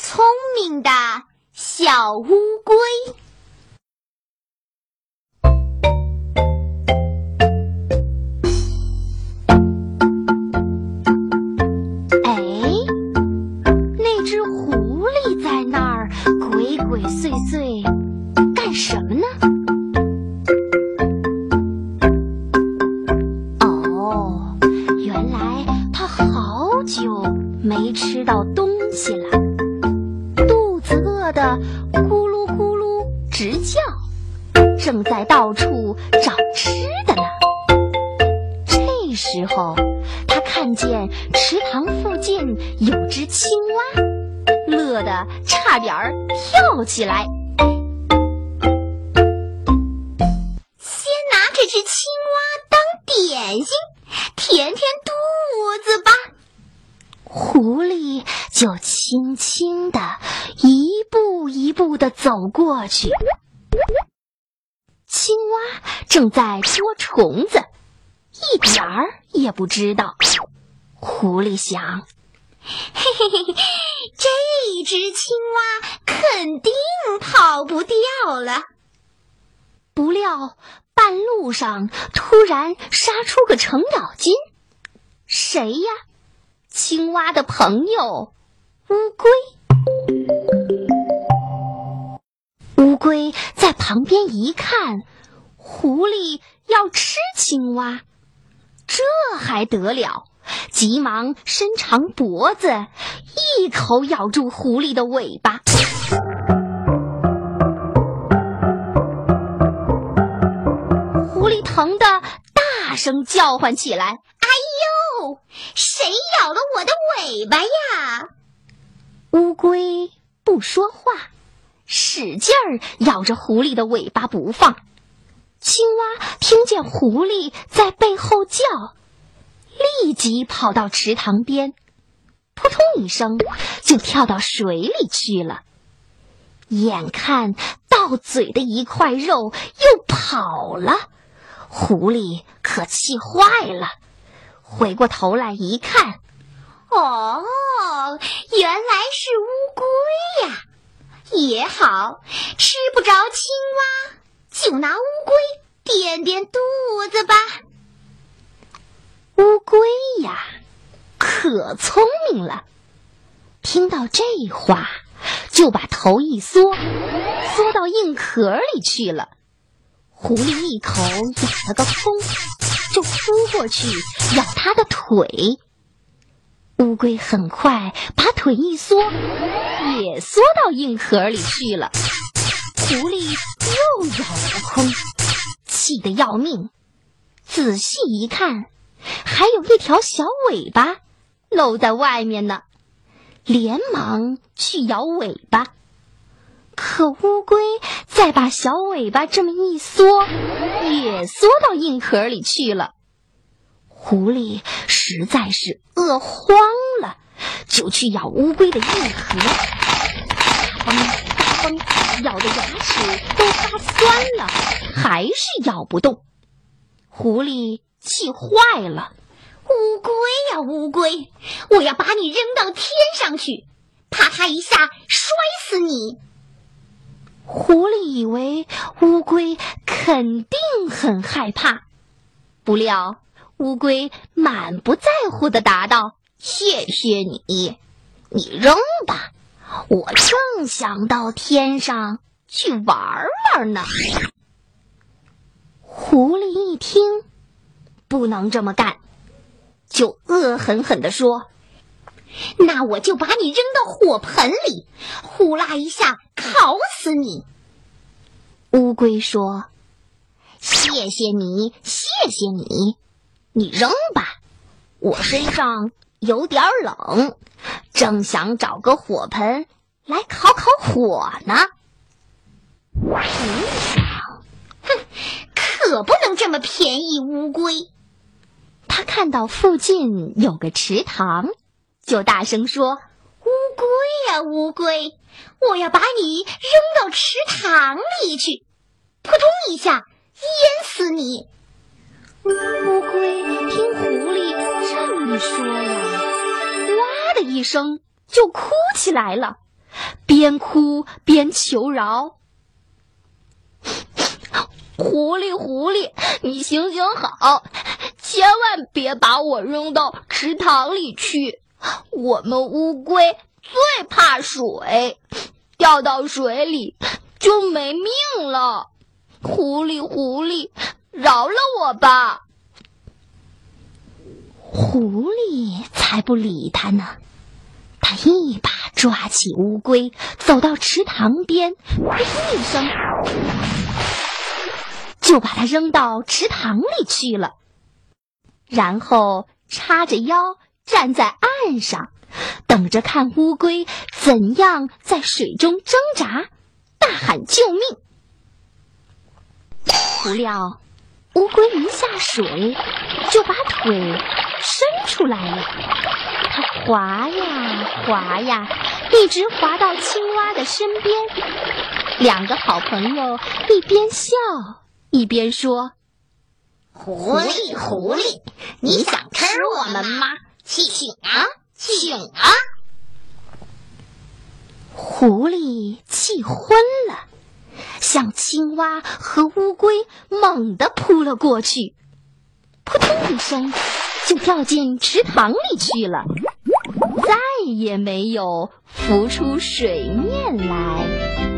聪明的小乌龟。哎，那只狐狸在那儿鬼鬼祟祟干什么呢？哦，原来它好久没吃到东西了，得咕噜咕噜直叫，正在到处找吃的呢。这时候，他看见池塘附近有只青蛙，乐得差点儿跳起来。先拿这只青蛙当点心，填填肚子吧。狐狸就轻轻地步一步的走过去。青蛙正在捉虫子，一点儿也不知道。狐狸想：嘿嘿嘿，这只青蛙肯定跑不掉了。不料半路上突然杀出个程咬金，谁呀？青蛙的朋友乌龟。乌龟在旁边一看，狐狸要吃青蛙，这还得了？急忙伸长脖子，一口咬住狐狸的尾巴。狐狸疼得大声叫唤起来：“哎呦，谁咬了我的尾巴呀？”乌龟不说话，使劲儿咬着狐狸的尾巴不放。青蛙听见狐狸在背后叫，立即跑到池塘边，扑通一声就跳到水里去了。眼看到嘴的一块肉又跑了，狐狸可气坏了，回过头来一看，哦，原来是乌龟呀！也好，吃不着青蛙，就拿乌龟垫垫肚子吧。乌龟呀，可聪明了，听到这话，就把头一缩，缩到硬壳里去了。狐狸一口咬了个空，就扑过去咬它的腿。乌龟很快把腿一缩，也缩到硬壳里去了。狐狸又咬了空，气得要命。仔细一看，还有一条小尾巴露在外面呢，连忙去摇尾巴。可乌龟再把小尾巴这么一缩，也缩到硬壳里去了。狐狸实在是饿慌了，就去咬乌龟的硬壳，大风大风，咬的牙齿都发酸了，还是咬不动。狐狸气坏了：“乌龟呀乌龟，我要把你扔到天上去，啪啪一下摔死你！”狐狸以为乌龟肯定很害怕，不料乌龟满不在乎的答道：“谢谢你，你扔吧，我正想到天上去玩玩呢。”狐狸一听，不能这么干，就恶狠狠地说：“那我就把你扔到火盆里，呼啦一下烤死你。”乌龟说：“谢谢你，谢谢你，你扔吧，我身上有点冷，正想找个火盆来烤烤火呢。”狐狸想：“哼，可不能这么便宜乌龟。”他看到附近有个池塘，就大声说：“乌龟呀，乌龟，我要把你扔到池塘里去，扑通一下淹死你！”说呀，哇的一声就哭起来了，边哭边求饶：“ 狐狸，狐狸，你行行好，千万别把我扔到池塘里去。我们乌龟最怕水，掉到水里就没命了。狐狸，狐狸，饶了我吧！”狐狸才不理他呢。他一把抓起乌龟，走到池塘边，砰一声，就把它扔到池塘里去了。然后叉着腰站在岸上，等着看乌龟怎样在水中挣扎，大喊救命。不料，乌龟一下水就把腿伸出来了。它滑呀滑呀，一直滑到青蛙的身边。两个好朋友一边笑一边说：“狐狸，狐狸，你想吃我们吗？请啊，请啊！”狐狸气昏了，向青蛙和乌龟猛地扑了过去，扑通一声就掉进池塘里去了。再也没有浮出水面来。